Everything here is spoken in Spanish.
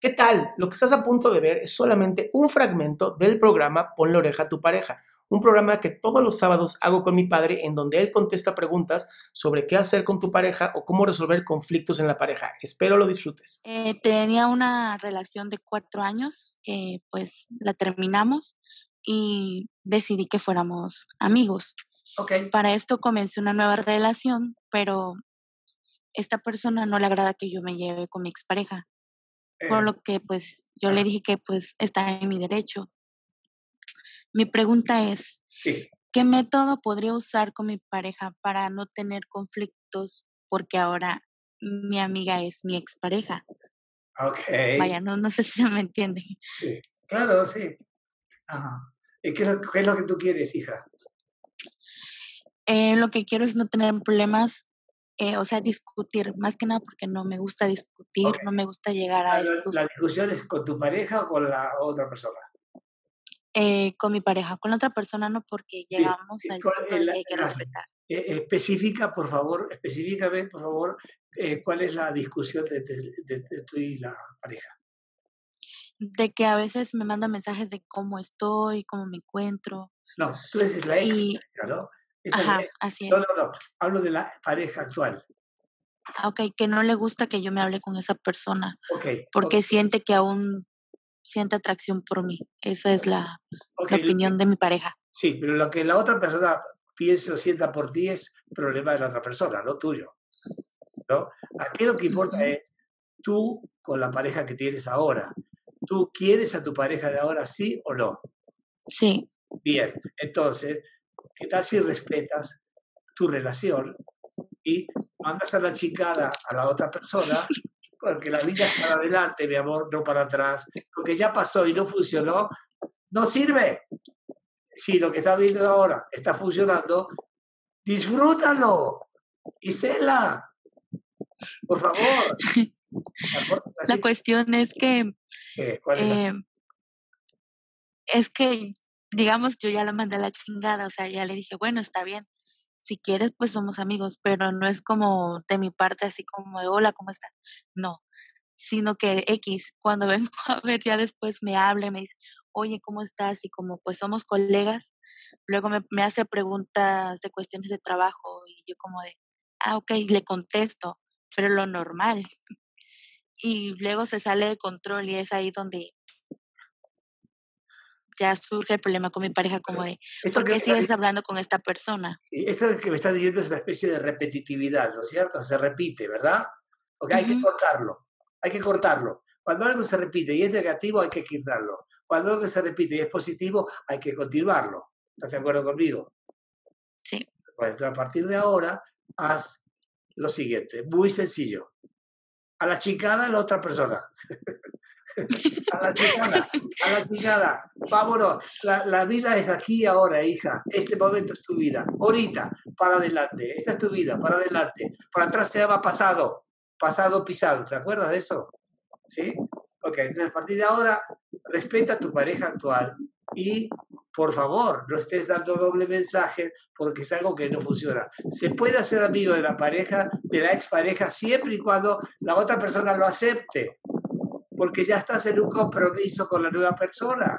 ¿Qué tal? Lo que estás a punto de ver es solamente un fragmento del programa Pon la oreja a tu pareja, un programa que todos los sábados hago con mi padre en donde él contesta preguntas sobre qué hacer con tu pareja o cómo resolver conflictos en la pareja. Espero lo disfrutes. Eh, tenía una relación de cuatro años que pues la terminamos y decidí que fuéramos amigos. Ok. Para esto comencé una nueva relación, pero esta persona no le agrada que yo me lleve con mi expareja por Eh, lo que pues yo le dije que pues está en mi derecho. Mi pregunta es, sí. ¿qué método podría usar con mi pareja para no tener conflictos porque ahora mi amiga es mi expareja? Ok. Vaya, no, no sé si se me entiende. Sí. Claro, sí. Ajá. ¿Y qué es, lo, qué es lo que tú quieres, hija? Eh, lo que quiero es no tener problemas, eh, o sea, discutir, más que nada porque no me gusta discutir, no me gusta llegar ¿La, a la- esos la discusión es con tu pareja o con la otra persona? eh, con mi pareja, con la otra persona no, porque llegamos ¿Y al punto de que hay que la- respetar. Eh, especifica, por favor, específicame, por favor, eh, cuál es la discusión de, de- de- de tú y la pareja. de que a veces me manda mensajes de cómo estoy, cómo me encuentro. No, tú eres la ex Y, ¿no? Es ajá, ex- así No, es. no, no. Hablo de la pareja actual. Ah, Ok, que no le gusta que yo me hable con esa persona, Ok, porque siente que aún siente atracción por mí. Esa es la, la que- opinión de mi pareja. sí, pero lo que la otra persona piense o sienta por ti es problema de la otra persona, no tuyo. ¿no? Aquí lo que importa es tú con la pareja que tienes ahora. ¿Tú quieres a tu pareja de ahora, sí o no? Sí, Bien, entonces, ¿qué tal si respetas tu relación y mandas a la chicada a la otra persona? Porque la vida es para adelante, mi amor, no para atrás. Lo que ya pasó y no funcionó, no sirve. Si lo que está viendo ahora está funcionando, disfrútalo y cela. Por favor. la cuestión es que, que, ¿cuál es la- eh, es que, digamos, yo ya la mandé a la chingada, o sea, ya le dije, bueno, está bien, si quieres, pues somos amigos, pero no es como de mi parte así como de, hola, ¿cómo estás? No, sino que X, cuando vengo a ver ya después me habla y me dice, oye, ¿cómo estás? Y como pues somos colegas, luego me, me hace preguntas de cuestiones de trabajo y yo como de, ah, ok, le contesto, pero lo normal. Y luego se sale de control y es ahí donde ya surge el problema con mi pareja como de, Esto ¿por que, qué sigues hablando con esta persona? Esto que me estás diciendo es una especie de repetitividad, ¿no es cierto? Se repite, ¿verdad? Porque hay que Ujú. cortarlo, hay que cortarlo. Cuando algo se repite y es negativo, hay que quitarlo. Cuando algo se repite y es positivo, hay que continuarlo. ¿Estás de acuerdo conmigo? Sí. Pues a partir de ahora, haz lo siguiente, muy sencillo. A la chicada la otra persona. a la chicada, a la chicada. Vámonos. La, la vida es aquí ahora, hija. Este momento es tu vida. Ahorita, para adelante. Esta es tu vida, para adelante. Para atrás se llama pasado. Pasado pisado. ¿Te acuerdas de eso? ¿Sí? Ok, entonces a partir de ahora, respeta a tu pareja actual y por favor, no estés dando doble mensaje porque es algo que no funciona. Se puede hacer amigo de la pareja, de la expareja, siempre y cuando la otra persona lo acepte, porque ya estás en un compromiso con la nueva persona.